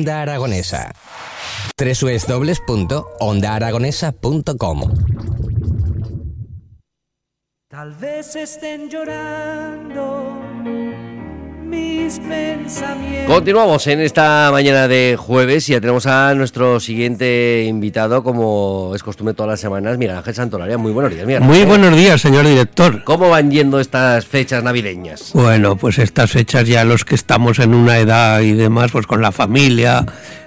Onda Aragonesa. www.ondaaragonesa.com Tal vez estén llorando. Continuamos en esta mañana de jueves y ya tenemos a nuestro siguiente invitado, como es costumbre todas las semanas, Miguel Ángel Santolaria. Muy buenos días, Miguel Muy buenos días, señor director. ¿Cómo van yendo estas fechas navideñas? Bueno, pues estas fechas ya los que estamos en una edad y demás, pues con la familia,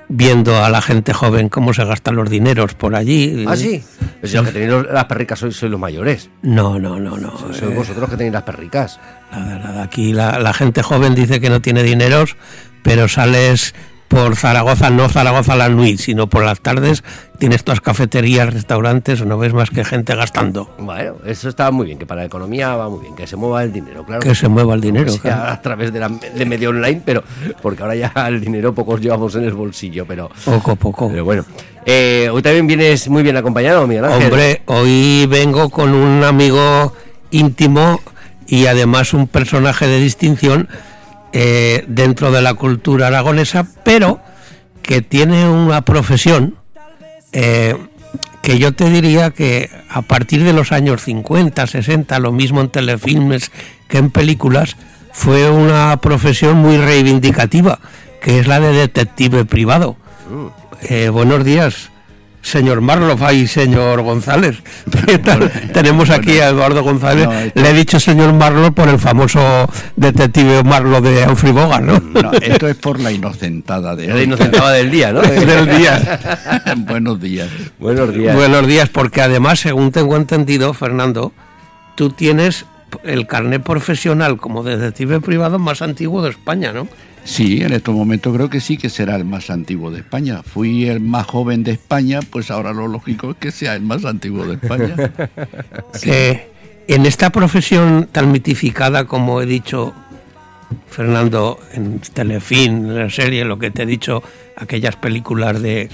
viendo a la gente joven cómo se gastan los dineros por allí. Ah, sí. Pues si los que tenéis las perricas sois, sois los mayores. No, no, no, no. Sois eh, vosotros los que tenéis las perricas. nada, nada. Aquí la, la gente joven dice que no tiene dineros, pero sales por Zaragoza, no Zaragoza la Nuit, sino por las tardes, tienes todas cafeterías, restaurantes, no ves más que gente gastando. Bueno, eso está muy bien, que para la economía va muy bien, que se mueva el dinero, claro. Que se mueva el dinero. sea claro. a través de, la, de medio online, pero porque ahora ya el dinero pocos llevamos en el bolsillo, pero, Poco, poco. pero bueno. Eh, hoy también vienes muy bien acompañado, Miguel Ángel. Hombre, hoy vengo con un amigo íntimo y además un personaje de distinción eh, dentro de la cultura aragonesa, pero que tiene una profesión eh, que yo te diría que a partir de los años 50, 60, lo mismo en telefilmes que en películas, fue una profesión muy reivindicativa, que es la de detective privado. Eh, buenos días, señor Marloff y señor González. ¿Qué tal? Tenemos aquí a Eduardo González. No, esto- Le he dicho señor Marloff por el famoso detective Marloff de Humphrey Bogart, ¿no? No, esto es por la inocentada de Era hoy. inocentaba del día, ¿no? Del día. Buenos días. Buenos días. Buenos días, porque además, según tengo entendido, Fernando, tú tienes el carnet profesional como detective privado más antiguo de España, ¿no? Sí, en estos momentos creo que sí que será el más antiguo de España. Fui el más joven de España, pues ahora lo lógico es que sea el más antiguo de España. que en esta profesión tan mitificada como he dicho Fernando en Telefilm, en la serie, lo que te he dicho, aquellas películas de,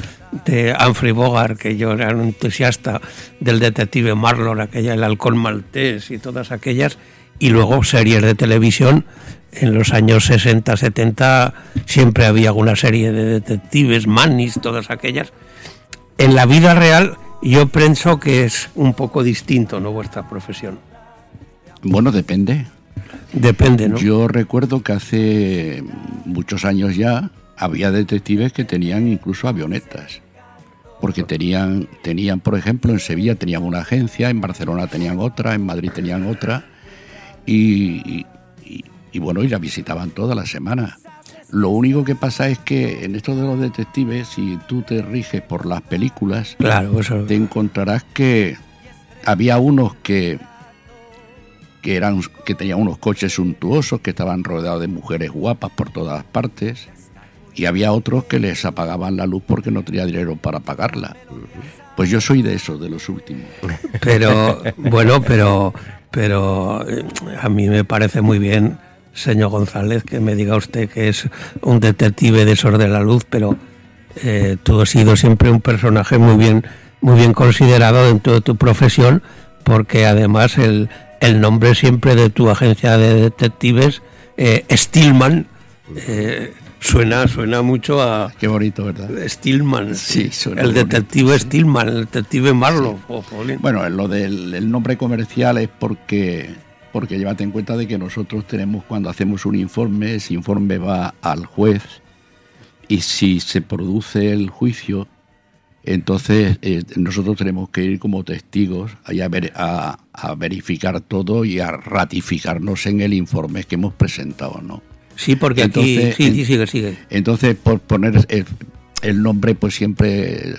de Humphrey Bogart, que yo era un entusiasta del detective Marlon, aquella El halcón maltés y todas aquellas, y luego series de televisión. En los años 60, 70 siempre había alguna serie de detectives, manis, todas aquellas en la vida real yo pienso que es un poco distinto, ¿no? Vuestra profesión. Bueno, depende. Depende, ¿no? Yo recuerdo que hace muchos años ya había detectives que tenían incluso avionetas. Porque tenían, tenían, por ejemplo, en Sevilla tenían una agencia, en Barcelona tenían otra, en Madrid tenían otra, y, y- y, bueno, y la visitaban toda la semana. Lo único que pasa es que en esto de los detectives, si tú te riges por las películas, Claro, eso. te encontrarás que había unos que que eran que tenían unos coches suntuosos que estaban rodeados de mujeres guapas por todas partes y había otros que les apagaban la luz porque no tenía dinero para pagarla. Pues yo soy de esos, de los últimos. Pero, bueno, pero, pero eh, a mí me parece muy bien, señor González, que me diga usted que es un detective de esos de la luz, pero eh, tú has sido siempre un personaje muy bien, muy bien considerado dentro de tu profesión, porque además el, el nombre siempre de tu agencia de detectives, eh, Stillman, eh, suena, suena mucho a Qué bonito, ¿verdad? Stillman, Sí, suena el bonito, detective Stillman, el detective Marlowe. oh, jolín. Bueno, lo del el nombre comercial es porque, porque llévate en cuenta de que nosotros tenemos, cuando hacemos un informe, ese informe va al juez y si se produce el juicio, entonces eh, nosotros tenemos que ir como testigos a, ver- a, a verificar todo y a ratificarnos en el informe que hemos presentado, ¿no? Sí, porque aquí. Sí, en- sí, sigue, sigue. Entonces, por poner el, el nombre, pues siempre eh,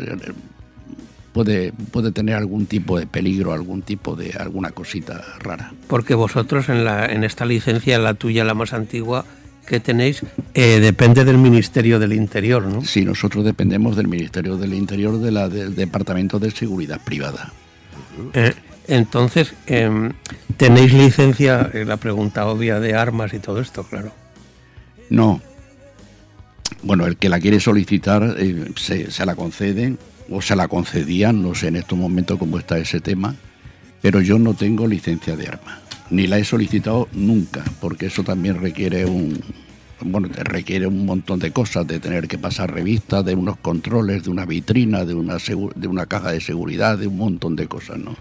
puede, puede tener algún tipo de peligro, algún tipo de alguna cosita rara. Porque vosotros en, la, en esta licencia, la tuya, la más antigua que tenéis, eh, depende del Ministerio del Interior, ¿no? Si nosotros dependemos del Ministerio del Interior, de la, del Departamento de Seguridad Privada. Eh, entonces, em, ¿tenéis licencia, eh, la pregunta obvia, de armas y todo esto, claro? No. Bueno, el que la quiere solicitar eh, se, la conceden o se la concedían, no sé en estos momentos cómo está ese tema, pero yo no tengo licencia de arma, ni la he solicitado nunca, porque eso también requiere un, bueno, requiere un montón de cosas, de tener que pasar revistas, de unos controles, de una vitrina, de una, de una caja de seguridad, de un montón de cosas, ¿no?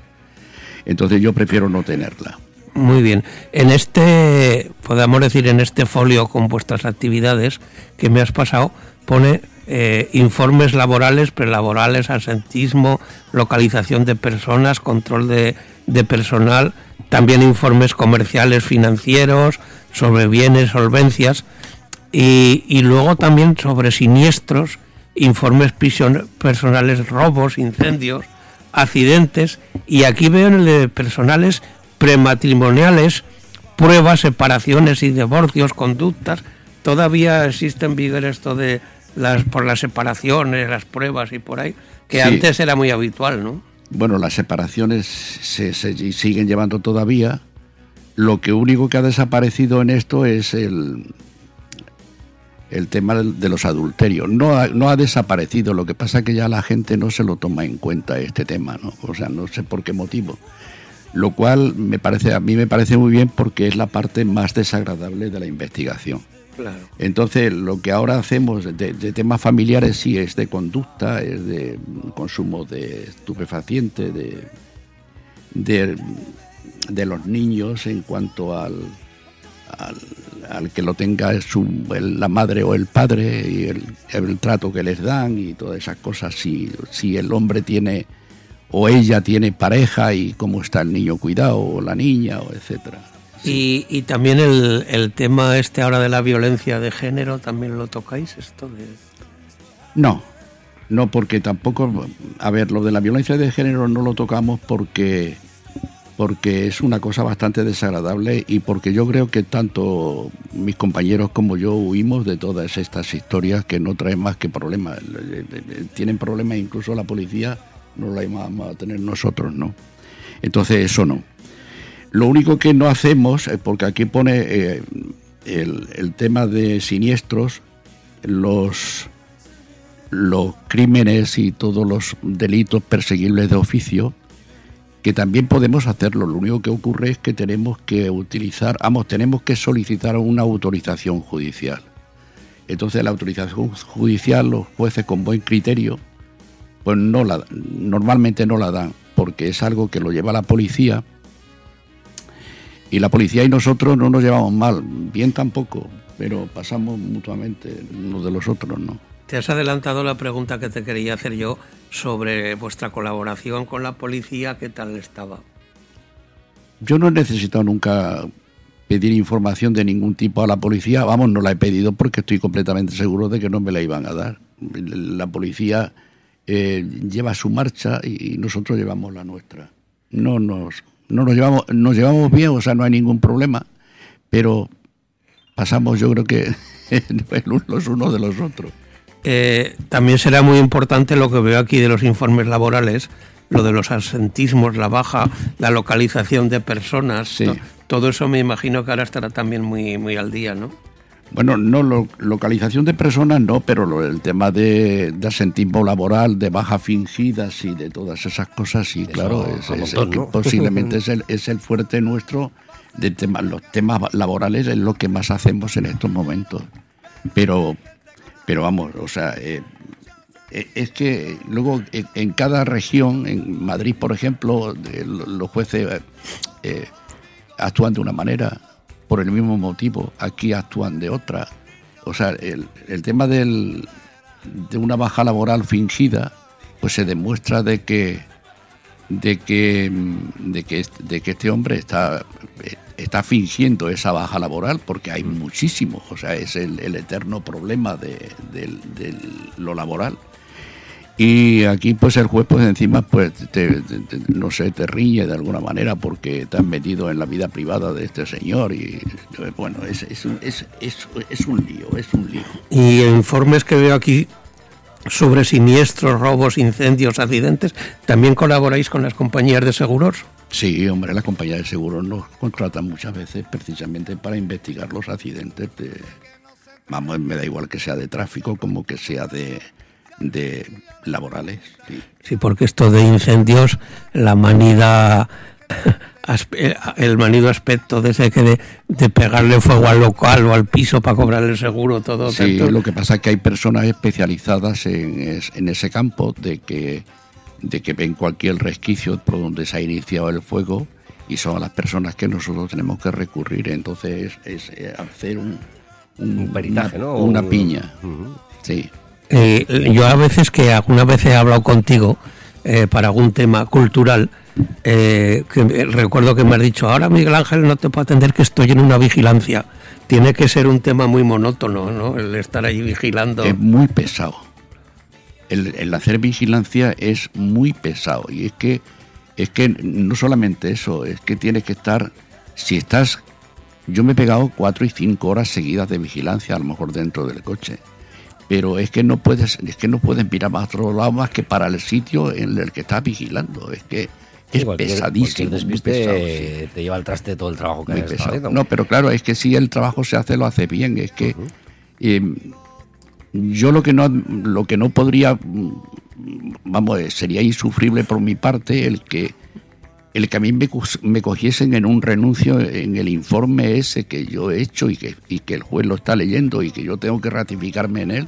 Entonces yo prefiero no tenerla. Muy bien. En este, podemos decir, en este folio con vuestras actividades que me has pasado, pone eh, informes laborales, prelaborales, asentismo, localización de personas, control de, de personal, también informes comerciales, financieros, sobre bienes, solvencias, y, luego también sobre siniestros, informes personales, robos, incendios, accidentes, y aquí veo en el de personales prematrimoniales, pruebas, separaciones y divorcios, conductas. Todavía existe en vigor esto de las por las separaciones, las pruebas y por ahí, que Sí. antes era muy habitual, ¿no? Bueno, las separaciones se, se siguen llevando todavía. Lo que único que ha desaparecido en esto es el, el tema de los adulterios. No ha, no ha desaparecido, lo que pasa es que ya la gente no se lo toma en cuenta este tema, ¿no? O sea, no sé por qué motivo. Lo cual me parece, a mí me parece muy bien porque es la parte más desagradable de la investigación. Claro. Entonces, lo que ahora hacemos de, de temas familiares sí es de conducta, es de consumo de estupefacientes, de, de, de los niños en cuanto al, al, al que lo tenga su, el- la madre o el padre y el, el trato que les dan y todas esas cosas. Si, si el hombre tiene o ella tiene pareja y cómo está el niño cuidado o la niña o etcétera. Y, y también el, el tema este ahora de la violencia de género, ¿también lo tocáis esto de...? No, no, porque tampoco, a ver, lo de la violencia de género no lo tocamos porque, porque es una cosa bastante desagradable y porque yo creo que tanto mis compañeros como yo huimos de todas estas historias que no traen más que problemas. Le- le- le- Tienen problemas incluso la policía, no la vamos a tener nosotros, ¿no? Entonces eso no. Lo único que no hacemos, eh, porque aquí pone eh, el, el tema de siniestros, los los crímenes y todos los delitos perseguibles de oficio, que también podemos hacerlo. Lo único que ocurre es que tenemos que utilizar, vamos, tenemos que solicitar una autorización judicial. Entonces la autorización judicial, los jueces con buen criterio, pues no la, normalmente no la dan, porque es algo que lo lleva la policía. Y la policía y nosotros no nos llevamos mal, bien tampoco, pero pasamos mutuamente unos de los otros, ¿no? Te has adelantado la pregunta que te quería hacer yo sobre vuestra colaboración con la policía, ¿qué tal estaba? Yo no he necesitado nunca pedir información de ningún tipo a la policía. Vamos, no la he pedido porque estoy completamente seguro de que no me la iban a dar. La policía eh, lleva su marcha y nosotros llevamos la nuestra. No nos, no nos llevamos, nos llevamos bien, o sea, no hay ningún problema, pero pasamos, yo creo que los unos de los otros. Eh, también será muy importante lo que veo aquí de los informes laborales, lo de los asentismos, la baja, la localización de personas. Sí. to- todo eso me imagino que ahora estará también muy, muy al día, ¿no? Bueno, no, lo- localización de personas no, pero lo- el tema de, de asentismo laboral, de bajas fingidas y de todas esas cosas, sí, claro, es, es montón, posiblemente es el, es el fuerte nuestro de temas, los temas laborales es lo que más hacemos en estos momentos. Pero, pero vamos, o sea, eh, eh, es que luego en, en cada región, en Madrid, por ejemplo, de- los jueces eh, actúan de una manera por el mismo motivo, aquí actúan de otra. O sea, el, el tema del, de una baja laboral fingida, pues se demuestra de que de que de que, est- de que este hombre está está fingiendo esa baja laboral porque hay muchísimos, o sea, es el, el eterno problema de, del- lo laboral. Y aquí pues el juez pues encima pues te- te- te- no sé, te riñe de alguna manera porque te has metido en la vida privada de este señor y bueno, es, es, un- es, es, un lío, es un lío. Y informes que veo aquí sobre siniestros, robos, incendios, accidentes, ¿también colaboráis con las compañías de seguros? Sí, hombre, la compañía de seguros nos contratan muchas veces precisamente para investigar los accidentes de... Vamos, me da igual que sea de tráfico como que sea de, de laborales. sí. Sí, porque esto de incendios, la manida el manido aspecto de ese que de, de pegarle fuego al local o al piso para cobrarle el seguro, todo. Sí, tanto. lo que pasa es que hay personas especializadas en, es- en ese campo de que, de que ven cualquier resquicio por donde se ha iniciado el fuego y son las personas que nosotros tenemos que recurrir. Entonces es, eh, hacer un, Un peritaje, una, ¿no? una Un- piña. Sí. Eh, yo a veces que alguna vez he hablado contigo eh, para algún tema cultural, eh, que recuerdo que me has dicho, ahora Miguel Ángel no te puedo atender que estoy en una vigilancia. Tiene que ser un tema muy monótono, ¿no? El estar ahí vigilando. Es muy pesado. El, el hacer vigilancia es muy pesado. Y es que, es que no solamente eso, es que tienes que estar. Si estás. Yo me he pegado cuatro y cinco horas seguidas de vigilancia, a lo mejor dentro del coche. Pero es que no puedes, es que no puedes mirar más otro lado más que para el sitio en el que estás vigilando. Es que es Sí, cualquier- pesadísimo. cualquier muy pesado, sí. te lleva al traste todo el trabajo que Muy has pesado. haciendo. No, pero claro, es que si el trabajo se hace, lo hace bien. Es que eh, yo lo que no lo que no podría, mm, vamos, eh, sería insufrible por mi parte el que el que a mí me, cogiesen en un renuncio en el informe ese que yo he hecho y que, y que el juez lo está leyendo y que yo tengo que ratificarme en él,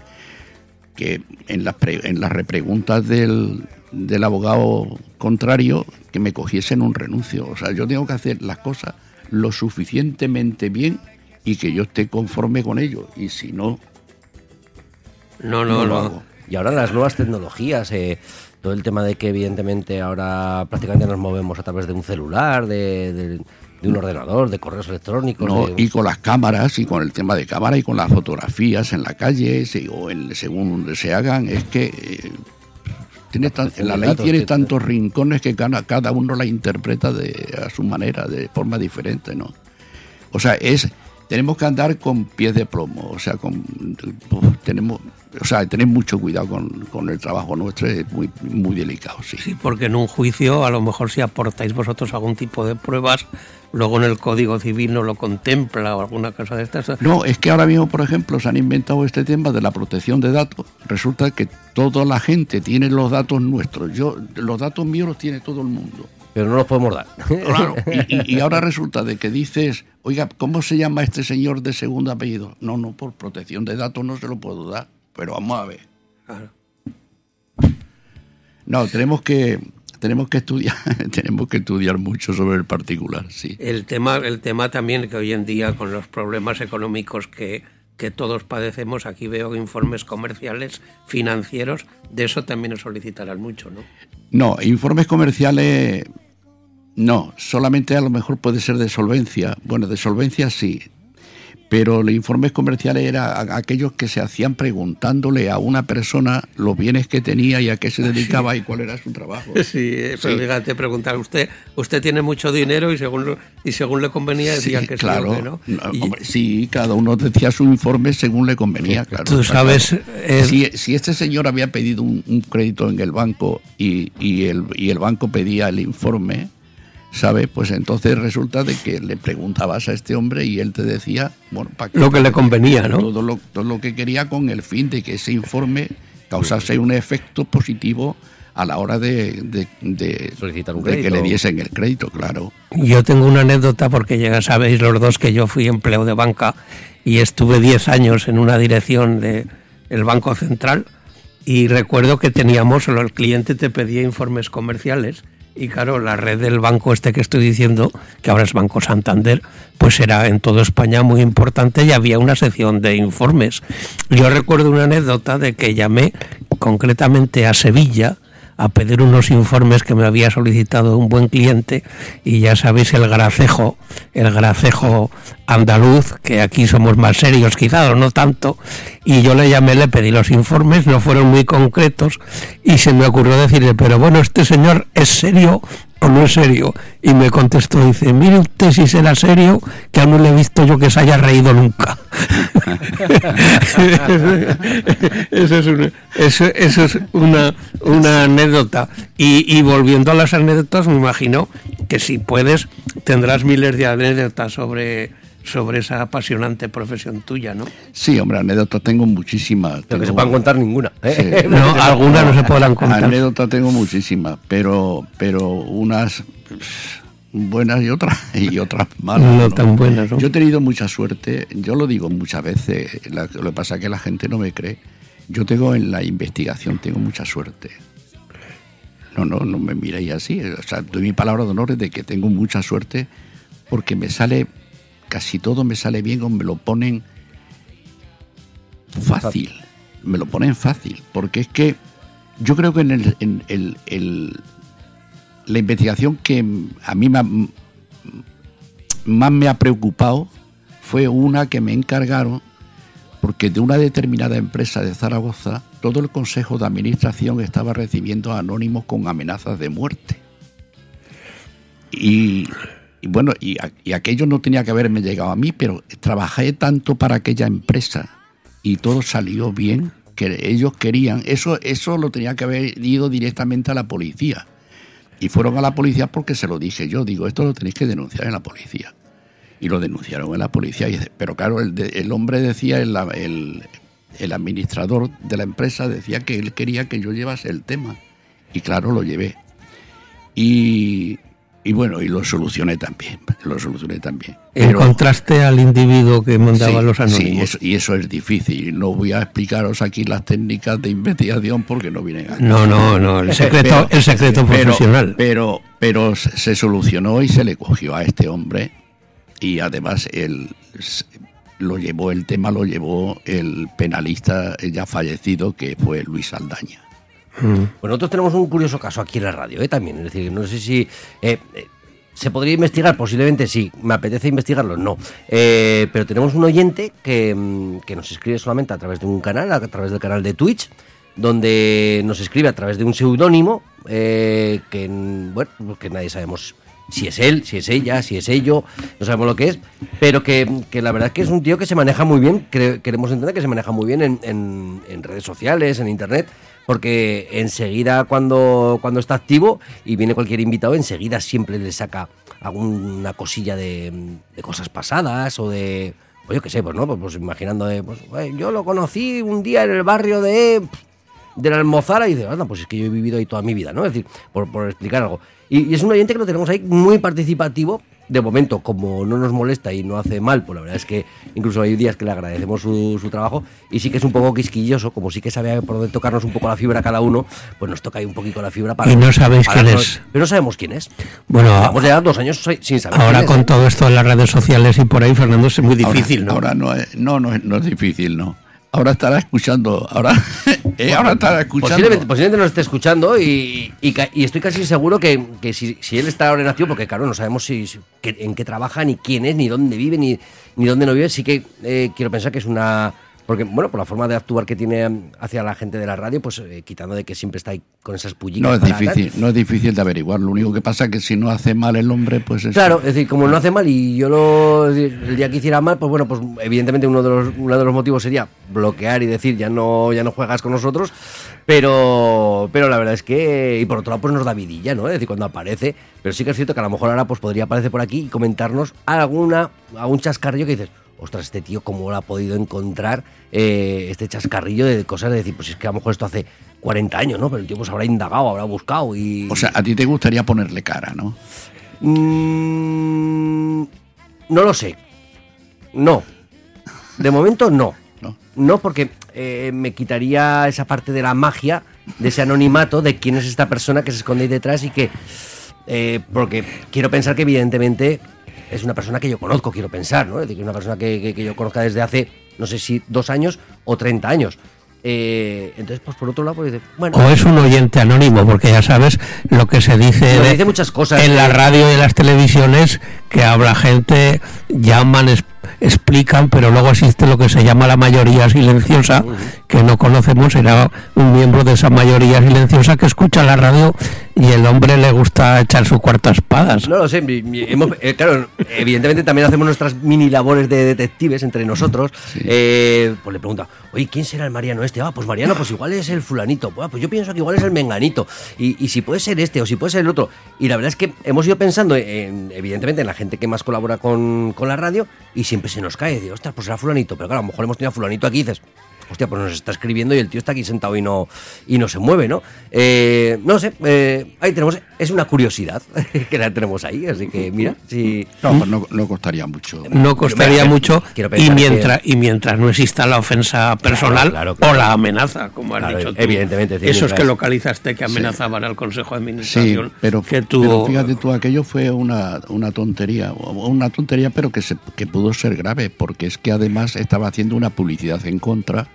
que en las, pre- en las repreguntas del, del abogado contrario, que me cogiesen un renuncio. O sea, yo tengo que hacer las cosas lo suficientemente bien y que yo esté conforme con ello. Y si no, no, no no, lo no. hago. Y ahora las nuevas tecnologías, eh, todo el tema de que evidentemente ahora prácticamente nos movemos a través de un celular, de, de- de un ordenador, de correos electrónicos. No, de- y con las cámaras y con el tema de cámara y con las fotografías en la calle sí, o en, según donde se hagan, es que eh, tiene tan- la ley tiene tantos rincones que cada, cada uno la interpreta de, a su manera, de forma diferente, ¿no? O sea, es tenemos que andar con pies de plomo, o sea, con tenemos, o sea, tener mucho cuidado con, con el trabajo nuestro, es muy, muy delicado, sí. Sí, porque en un juicio, a lo mejor si aportáis vosotros algún tipo de pruebas, luego en el Código Civil no lo contempla o alguna cosa de estas. No, es que ahora mismo, por ejemplo, se han inventado este tema de la protección de datos. Resulta que toda la gente tiene los datos nuestros. Yo, los datos míos los tiene todo el mundo. Pero no los podemos dar. Claro. Y, y- y ahora resulta de que dices, oiga, ¿cómo se llama este señor de segundo apellido? No, no, por protección de datos no se lo puedo dar. Pero vamos a ver. Claro. No, tenemos que tenemos que estudiar, tenemos que estudiar mucho sobre el particular, sí. El tema, el tema también que hoy en día con los problemas económicos que, que todos padecemos, aquí veo informes comerciales, financieros, de eso también nos solicitarán mucho, ¿no? No, informes comerciales no, solamente a lo mejor puede ser de solvencia. Bueno, de solvencia sí, pero los informes comerciales eran aquellos que se hacían preguntándole a una persona los bienes que tenía y a qué se dedicaba y cuál era su trabajo. Sí, pero Sí. fíjate, preguntar, usted usted tiene mucho dinero y según lo- y según le convenía decían Sí, que sí claro. o que no. No, Y- hombre, sí, cada uno decía su informe según le convenía, claro. Tú sabes, es- Si, si este señor había pedido un, un crédito en el banco y, y el, y el banco pedía el informe, ¿sabes? Pues entonces resulta de que le preguntabas a este hombre y él te decía, bueno, para Lo que le convenía, ¿no? Todo lo, todo lo que quería con el fin de que ese informe causase un efecto positivo a la hora de, de- de- Solicitar un de que crédito. le diesen el crédito, claro. Yo tengo una anécdota porque ya sabéis los dos que yo fui empleo de banca y estuve 10 años en una dirección del el Banco Central y recuerdo que teníamos, el cliente te pedía informes comerciales y claro, la red del banco este que estoy diciendo, que ahora es Banco Santander, pues era en toda España muy importante y había una sección de informes. Yo recuerdo una anécdota de que llamé concretamente a Sevilla, a pedir unos informes que me había solicitado un buen cliente y ya sabéis el gracejo, el gracejo andaluz, que aquí somos más serios quizá o no tanto, y yo le llamé, le pedí los informes, no fueron muy concretos y se me ocurrió decirle, pero bueno, este señor es serio o no es serio y me contestó, dice, mire usted si será serio, que aún no le he visto yo que se haya reído nunca. eso es una, eso, es una anécdota. Y, y volviendo a las anécdotas, me imagino que si puedes, tendrás miles de anécdotas sobre, sobre esa apasionante profesión tuya, ¿no? Sí, hombre, anécdotas tengo muchísimas. Pero que se Tengo- puedan contar ninguna. ¿eh? Sí. No, algunas no se podrán contar. Anécdotas tengo muchísimas, pero, pero unas, buenas y otras y otras malas. No tan buenas, ¿no? Yo he tenido mucha suerte, yo lo digo muchas veces, la- lo que pasa es que la gente no me cree. Yo tengo en la investigación, tengo mucha suerte. No, no, no me miréis así. O sea, doy mi palabra de honor de que tengo mucha suerte porque me sale, casi todo me sale bien o me lo ponen fácil. Me lo ponen fácil. Porque es que yo creo que en, el, en el- el- la investigación que a mí me ha- más me ha preocupado fue una que me encargaron porque de una determinada empresa de Zaragoza todo el consejo de administración estaba recibiendo anónimos con amenazas de muerte. Y, y bueno, y, y aquello no tenía que haberme llegado a mí, pero trabajé tanto para aquella empresa y todo salió bien que ellos querían, eso, eso lo tenía que haber ido directamente a la policía. Y fueron a la policía porque se lo dije yo, digo, esto lo tenéis que denunciar en la policía. Y lo denunciaron en la policía. Y, pero claro, el, el hombre decía, el, el- el administrador de la empresa decía que él quería que yo llevase el tema. Y claro, lo llevé. Y, y bueno, y lo solucioné también. Lo solucioné también. Pero- Encontraste al individuo que mandaba Sí, los sí, anónimos. eso- y eso es difícil. No voy a explicaros aquí las técnicas de investigación porque no vienen aquí. No, no, no, el secreto, el secreto pero- profesional. Pero, pero se se solucionó y se le cogió a este hombre y además él lo llevó, el tema lo llevó el penalista ya fallecido que fue Luis Aldaña. Pues nosotros tenemos un curioso caso aquí en la radio, ¿eh? También. Es decir, no sé si. eh, eh, ¿Se podría investigar? Posiblemente sí. ¿Me apetece investigarlo? No. Pero tenemos un oyente que, mm, que nos escribe solamente a través de un canal, a través del canal de Twitch, donde nos escribe a través de un seudónimo eh, que, mm, bueno, pues que nadie sabemos si es él, si es ella, si es ello, no sabemos lo que es, pero que, que la verdad es que es un tío que se maneja muy bien, queremos entender que se maneja muy bien en, en- en redes sociales, en internet, porque enseguida cuando, cuando está activo y viene cualquier invitado, enseguida siempre le saca alguna cosilla de, de cosas pasadas o de... Pues yo qué sé, pues no, pues, pues imaginando de, pues, "Güey, yo lo conocí un día en el barrio de de la Almozara y dice, anda, pues es que yo he vivido ahí toda mi vida, ¿no? Es decir, por, por explicar algo. Y, y es un oyente que lo tenemos ahí muy participativo. De momento, como no nos molesta y no hace mal, pues la verdad es que incluso hay días que le agradecemos su, su trabajo y sí que es un poco quisquilloso, como sí que sabe por dónde tocarnos un poco la fibra cada uno, pues nos toca ahí un poquito la fibra para... Y no sabéis para quién no- es. Pero no sabemos quién es. Bueno, Llevamos ya dos años sin saber ahora quién es, con ¿eh? todo esto de las redes sociales y por ahí, Fernando, es muy difícil, ahora, ¿no? Ahora no es, no, no, es- no es difícil, no. Ahora estará escuchando, ahora, eh, ahora estará escuchando. Posiblemente, posiblemente nos esté escuchando y, y estoy casi seguro que, que si, si él está ahora en activo, porque claro, no sabemos si, en qué trabaja, ni quién es, ni dónde vive, ni, ni dónde no vive, sí que eh, quiero pensar que es una... Porque, bueno, por la forma de actuar que tiene hacia la gente de la radio, pues eh, quitando de que siempre está ahí con esas pullitas. No es difícil, no es difícil de averiguar. Lo único que pasa es que si no hace mal el hombre, pues es Claro, es decir, como no hace mal y yo lo, el día que hiciera mal, pues bueno, pues evidentemente uno de los, uno de los motivos sería bloquear y decir ya no, ya no juegas con nosotros, pero, pero la verdad es que, y por otro lado, pues nos da vidilla, ¿no? Es decir, cuando aparece, pero sí que es cierto que a lo mejor ahora pues podría aparecer por aquí y comentarnos alguna, algún chascarrillo que dices, ostras, este tío cómo lo ha podido encontrar eh, este chascarrillo de cosas de decir, pues es que a lo mejor esto hace 40 años, ¿no? Pero el tío pues habrá indagado, habrá buscado y... O sea, a ti te gustaría ponerle cara, ¿no? Mm, no lo sé. No. De momento no. No. No, porque eh, me quitaría esa parte de la magia, de ese anonimato, de quién es esta persona que se esconde ahí detrás y que. eh, porque quiero pensar que, evidentemente, es una persona que yo conozco, quiero pensar, ¿no? Es decir, una persona que, que- que yo conozca desde hace, no sé si dos años o 30 años. Eh, entonces, pues por otro lado, pues bueno. O es un oyente anónimo, porque ya sabes lo que se dice, de- dice muchas cosas. en la Eh, radio y en las televisiones, que habla gente, llaman, es- explican, pero luego existe lo que se llama la mayoría silenciosa, que no conocemos, era un miembro de esa mayoría silenciosa que escucha la radio y el hombre le gusta echar su cuarta espadas. No lo sé, hemos- eh, claro, evidentemente también hacemos nuestras mini labores de detectives entre nosotros. Eh, pues le pregunta, oye, ¿quién será el Mariano este? Ah, pues Mariano, pues igual es el fulanito. Ah, pues yo pienso que igual es el menganito. Y, y si puede ser este o si puede ser el otro. Y la verdad es que hemos ido pensando, en, evidentemente, en la gente que más colabora con, con la radio y siempre se nos cae. De, ostras, pues será fulanito. Pero claro, a lo mejor hemos tenido a fulanito aquí y dices, hostia, pues nos está escribiendo y el tío está aquí sentado y no, y no se mueve, ¿no? Eh, no sé, eh, ahí tenemos, es una curiosidad que la tenemos ahí, así que mira, si... No, pues no, no costaría mucho. No costaría mucho quiero y mientras, y mientras no exista la ofensa personal claro, claro. o la amenaza, como has Claro, dicho tú. evidentemente, sí, Esos mientras- que localizaste que amenazaban al Consejo de Sí, Administración. pero, que pero tuvo, fíjate tú, aquello fue una, una tontería, una tontería, pero que, se, que pudo ser grave, porque es que además estaba haciendo una publicidad en contra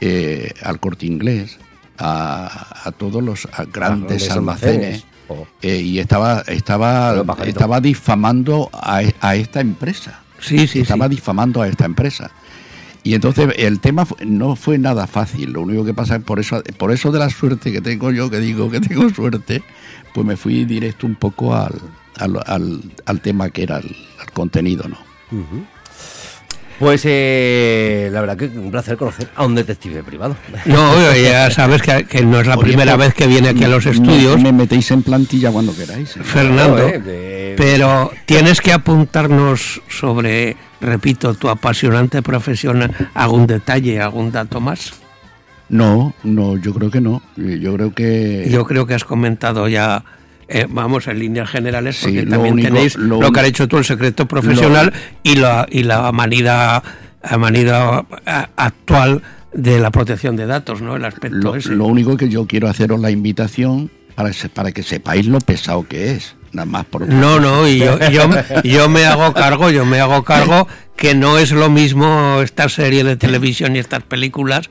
eh, al corte inglés, a, a todos los a grandes almacenes, almacenes. Oh. eh, y estaba, estaba, estaba difamando a, a esta empresa. Sí, sí, estaba sí. difamando a esta empresa. Y entonces el tema no fue nada fácil. Lo único que pasa es por eso, por eso de la suerte que tengo yo, que digo que tengo suerte, pues me fui directo un poco al, al, al- al tema que era el, el contenido, ¿no? Pues eh, la verdad que un placer conocer a un detective privado. No, ya sabes que, que no es la Oye, primera vez que viene aquí a los me- estudios, Me, metéis en plantilla cuando queráis. ¿eh? Fernando. No, eh, de- Pero tienes que apuntarnos sobre, repito, tu apasionante profesión, algún detalle, algún dato más. No, no, yo creo que no. Yo creo que... Yo creo que has comentado ya, eh, vamos, en líneas generales, Sí, porque también único- tenéis lo lo, que uni- ha hecho tú, el secreto profesional y la, y la manida, manida eh, actual de la protección de datos, ¿no? El aspecto Lo, ese. lo único que yo quiero haceros la invitación para, para que sepáis lo pesado que es. Nada más por No, no, y yo, yo, yo me hago cargo, yo me hago cargo que no es lo mismo esta serie de televisión y estas películas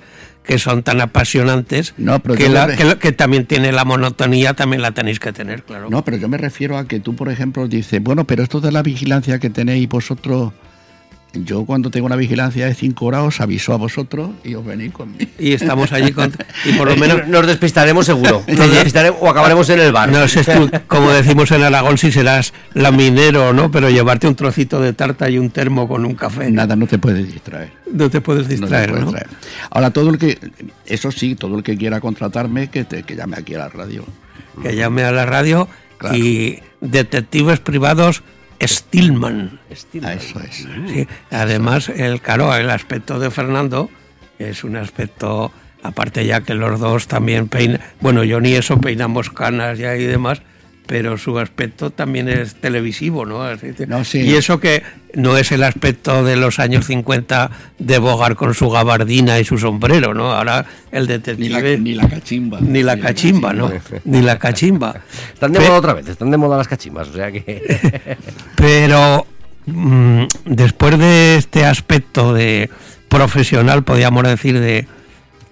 que son tan apasionantes, No, pero que, la- me que, que también tiene la monotonía, también la tenéis que tener, claro. No, pero yo me refiero a que tú, por ejemplo, dices, bueno, pero esto de la vigilancia que tenéis vosotros, yo cuando tengo una vigilancia de 5 horas os aviso a vosotros y os venís conmigo. Y estamos allí con... Y por lo menos... nos despistaremos seguro. Nos despistaremos o acabaremos en el bar. No sé tú, como decimos en Aragón, si serás laminero o no, pero llevarte un trocito de tarta y un termo con un café. Nada, no te puedes distraer. No te puedes no te distraer, puedes ¿no? distraer. Ahora, todo el que, eso sí, todo el que quiera contratarme, que, te, que llame aquí a la radio. que llame a la radio Claro. y detectives privados Stillman. A eso es. Sí, Además, el claro, el aspecto de Fernando es un aspecto, aparte ya que los dos también peinan, bueno, yo ni eso peinamos canas ya y demás, pero su aspecto también es televisivo, ¿no? Así que- No, sí. Y eso que no es el aspecto de los años 50 de Bogar con su gabardina y su sombrero, ¿no? Ahora el Ni detective... la, ni la cachimba. ni la cachimba, ¿no? Ni la cachimba. Están de moda otra vez, están de moda las cachimbas, o sea que... Pero mm, después de este aspecto de profesional, podríamos decir, de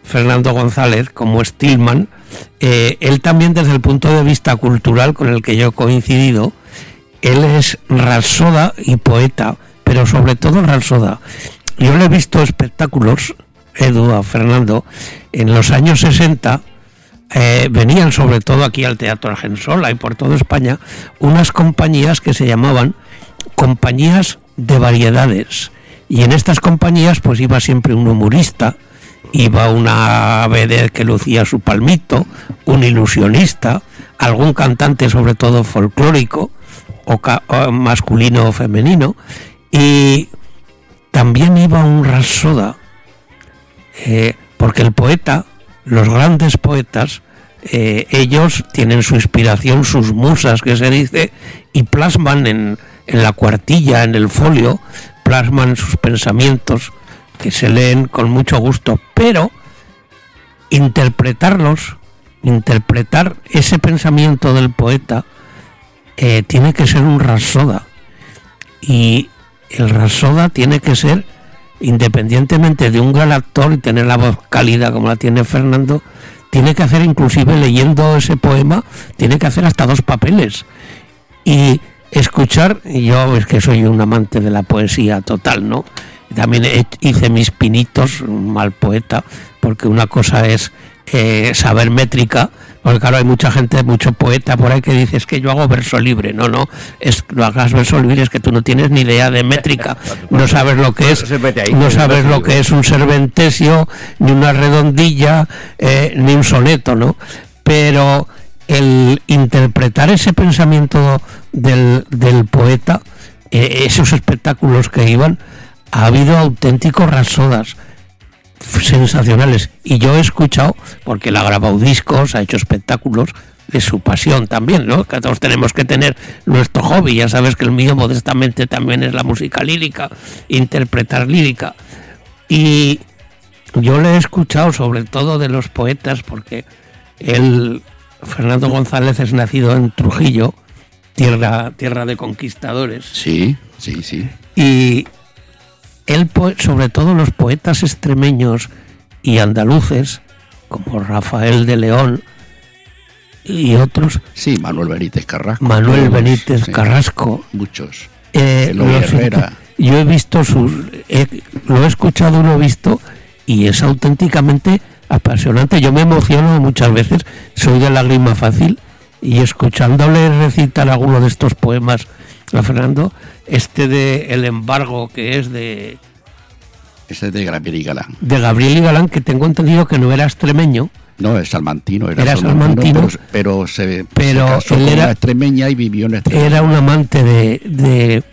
Fernando González como Stillman, eh, él también desde el punto de vista cultural con el que yo he coincidido, él es rapsoda y poeta, pero sobre todo rapsoda. Yo le he visto espectáculos, Edu, a Fernando, en los años 60, eh, venían sobre todo aquí al Teatro Argensola y por toda España unas compañías que se llamaban compañías de variedades. Y en estas compañías pues iba siempre un humorista, iba una vedette que lucía su palmito, un ilusionista, algún cantante sobre todo folclórico, o, masculino o femenino, y también iba un rapsoda, eh, porque el poeta, los grandes poetas, eh, ellos tienen su inspiración, sus musas, que se dice, y plasman en, en la cuartilla, en el folio, plasman sus pensamientos, que se leen con mucho gusto, pero interpretarlos, interpretar ese pensamiento del poeta, eh, tiene que ser un rasoda. Y el rasoda tiene que ser, independientemente de un gran actor y tener la voz cálida como la tiene Fernando, tiene que hacer inclusive leyendo ese poema, tiene que hacer hasta dos papeles. Y escuchar, yo es que soy un amante de la poesía total, ¿no? También hice mis pinitos, un mal poeta, porque una cosa es eh, saber métrica, porque claro, hay mucha gente, mucho poeta por ahí que dice es que yo hago verso libre. No, no, es lo hagas verso libre, es que tú no tienes ni idea de métrica, no sabes lo que es, no sabes lo que es un serventesio, ni una redondilla, eh, ni un soneto, ¿no? Pero el interpretar ese pensamiento del, del poeta, eh, esos espectáculos que iban, ha habido auténticos rasodas. sensacionales. Y yo he escuchado, porque él ha grabado discos, ha hecho espectáculos de su pasión también, ¿no? Que todos tenemos que tener nuestro hobby. Ya sabes que el mío modestamente también es la música lírica, interpretar lírica. Y yo le he escuchado sobre todo de los poetas, porque él, Fernando González, es nacido en Trujillo, tierra, tierra de conquistadores. Sí, sí, sí. Y él, sobre todo los poetas extremeños y andaluces, como Rafael de León y otros, Sí, Manuel Benítez Carrasco. Manuel Benítez sí, Carrasco, Muchos. eh, Herrera. yo he visto sus, lo he escuchado, lo he visto y es auténticamente apasionante. Yo me emociono muchas veces, soy de lágrima fácil y escuchándole recitar alguno de estos poemas a Fernando, este de El embargo que es de, Ese es de Gabriel y Galán. de Gabriel y Galán, que tengo entendido que no era extremeño, No, es salmantino. Era, Era salmantino, pero, pero se, pero se casó él era- extremeña y vivió en era un amante de, de,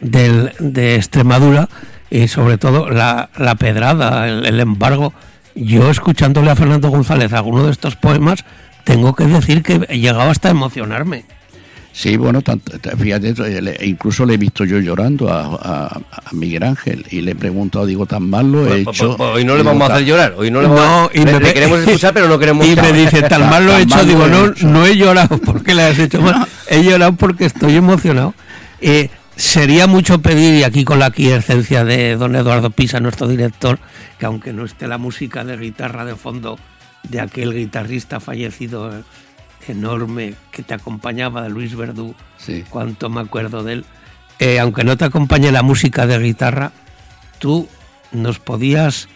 del- de Extremadura y sobre todo la, la pedrada, el, el embargo. Yo escuchándole a Fernando González alguno de estos poemas, tengo que decir que llegaba hasta a emocionarme. Sí, bueno, tanto- fíjate, eh, incluso le he visto yo llorando a, a- a Miguel Ángel y le he preguntado, digo, tan mal lo he Pues, pues, hecho. pues, hoy no le vamos a hacer "Ta- llorar. Hoy no le No, vamos a... y me le queremos escuchar, pero no queremos... Y me dice, tan mal lo he hecho, digo, no, hecho". no he llorado porque le has hecho mal. He llorado porque estoy emocionado. Eh, sería mucho pedir, y aquí con la quiescencia de don Eduardo Pisa, nuestro director, que aunque no esté la música de guitarra de fondo de aquel guitarrista fallecido eh, enorme que te acompañaba, de Luis Verdú, Sí. cuánto me acuerdo de él, eh, aunque no te acompañe la música de guitarra, tú nos podías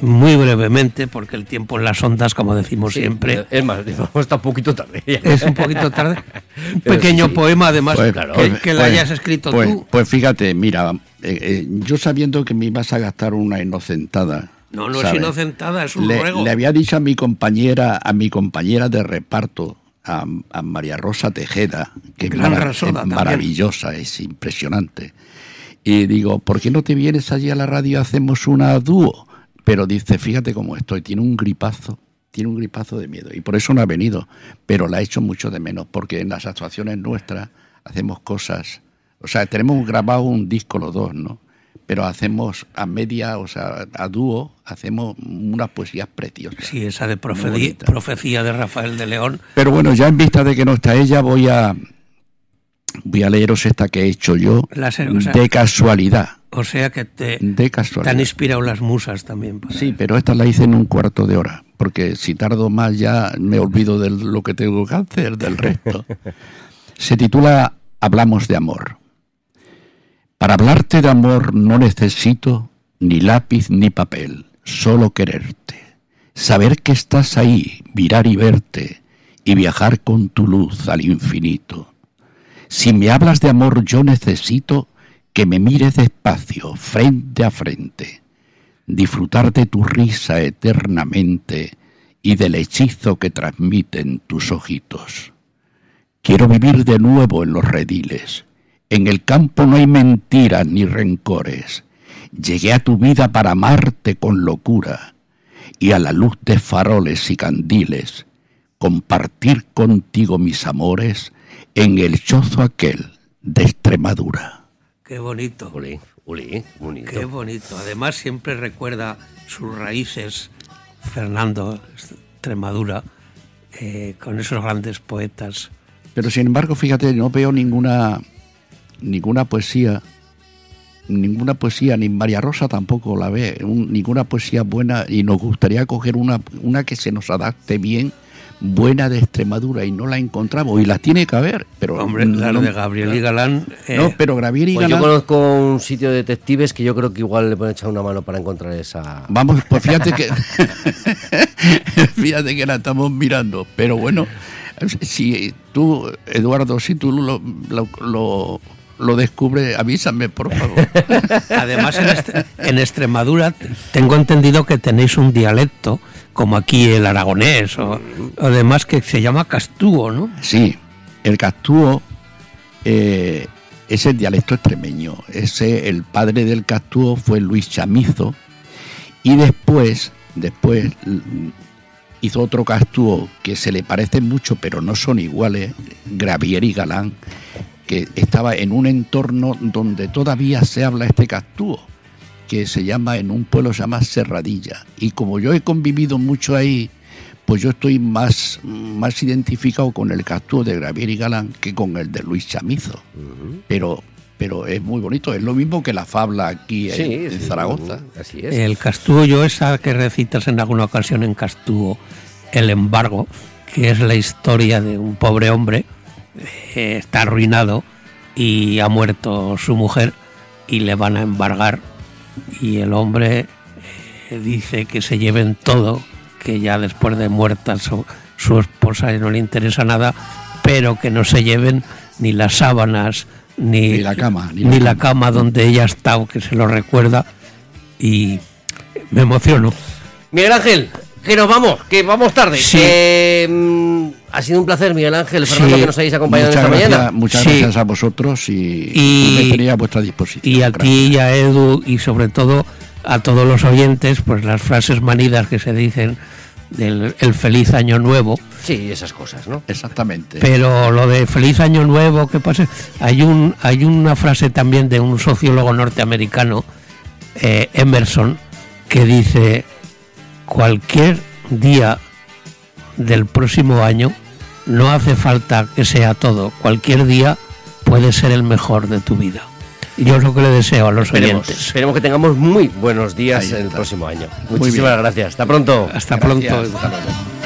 muy brevemente, porque el tiempo en las ondas, como decimos Sí, siempre, Es más, está un poquito tarde. es un poquito tarde. Un pequeño sí. poema, además, Pues, que, pues, que lo pues, hayas escrito tú. Pues fíjate, mira, eh, eh, yo sabiendo que me ibas a gastar una inocentada. No, no ¿sabes? es inocentada, es un le, ruego. le había dicho a mi compañera, a mi compañera de reparto, a, a María Rosa Tejeda, que es, también. maravillosa, es impresionante. Y digo, ¿por qué no te vienes allí a la radio hacemos una dúo? Pero dice, fíjate cómo estoy, tiene un gripazo, tiene un gripazo de miedo. Y por eso no ha venido, pero la ha hecho mucho de menos, porque en las actuaciones nuestras hacemos cosas. O sea, tenemos grabado un disco los dos, ¿no? Pero hacemos a media, o sea, a dúo, hacemos unas poesías preciosas. Sí, esa de profecía, de Rafael de León. Pero bueno, ya en vista de que no está ella, voy a voy a leeros esta que he hecho yo La se- o sea- de casualidad. O sea que te, De te han casualidad. inspirado las musas también. para- Sí, pero esta la hice en un cuarto de hora, porque si tardo más ya me olvido de lo que tengo que hacer, del resto. Se titula Hablamos de amor. Para hablarte de amor no necesito ni lápiz ni papel, solo quererte. Saber que estás ahí, mirar y verte, y viajar con tu luz al infinito. Si me hablas de amor yo necesito que me mires despacio, frente a frente disfrutar de tu risa eternamente y del hechizo que transmiten tus ojitos. Quiero vivir de nuevo en los rediles. En el campo no hay mentiras ni rencores. Llegué a tu vida para amarte con locura y a la luz de faroles y candiles compartir contigo mis amores en el chozo aquel de Extremadura. Qué bonito. Uli, Uli, bonito. Qué bonito. Además, siempre recuerda sus raíces, Fernando, Extremadura, eh, con esos grandes poetas. Pero sin embargo, fíjate, no veo ninguna ninguna poesía, ninguna poesía, ni María Rosa tampoco la ve, un- ninguna poesía buena y nos gustaría coger una, una que se nos adapte bien, buena de Extremadura y no la encontramos y la tiene que haber, pero Hombre, no, las de Gabriel y Galán. eh, no, pero Gravier y Pues yo Galán- conozco un sitio de detectives que yo creo que igual le pueden echar una mano para encontrar esa... Vamos, pues fíjate que fíjate que la estamos mirando, pero bueno, si tú, Eduardo, si tú lo, lo, lo, lo descubres, avísame, por favor. Además, en, Extremadura tengo entendido que tenéis un dialecto, como aquí el aragonés, o, o demás, que se llama castúo, ¿no? Sí, el castúo eh, es el dialecto extremeño. Ese, el padre del castúo fue Luis Chamizo Y después, después mm, hizo otro castúo que se le parece mucho, pero no son iguales, Gravier y Galán, que estaba en un entorno donde todavía se habla este castúo, que se llama, en un pueblo se llama Serradilla. Y como yo he convivido mucho ahí, pues yo estoy más, más identificado con el castúo de Gravier y Galán que con el de Luis Chamizo. Pero pero es muy bonito, es lo mismo que la fabla aquí Sí, en, en sí, Zaragoza. Así es. El Castúo, esa que recitas en alguna ocasión en Castúo, el embargo, que es la historia de un pobre hombre, eh, está arruinado y ha muerto su mujer y le van a embargar y el hombre eh, dice que se lleven todo, que ya después de muerta su, su esposa no le interesa nada, pero que no se lleven ni las sábanas, ni, Ni la cama, ni ni la la cama donde ella está, que se lo recuerda, y me emociono. Miguel Ángel, que nos vamos, que vamos tarde. Sí. Eh, mm, ha sido un placer, Miguel Ángel, Fernando, Sí. que nos hayáis acompañado esta gracias, mañana. muchas Sí. gracias a vosotros y, Y- y me tenía a vuestra disposición. Y a Gracias. ti y a Edu y sobre todo a todos los oyentes, pues las frases manidas que se dicen del el feliz año nuevo, Sí, esas cosas, ¿no? Exactamente. pero lo de feliz año nuevo, que pase, hay un hay una frase también de un sociólogo norteamericano, eh, Emerson, que dice cualquier día del próximo año no hace falta que sea todo, cualquier día puede ser el mejor de tu vida. Y yo es lo que le deseo a los Esperemos, oyentes. esperemos que tengamos muy buenos días en el próximo año. Muchísimas gracias. Hasta pronto. Hasta Gracias, pronto. hasta.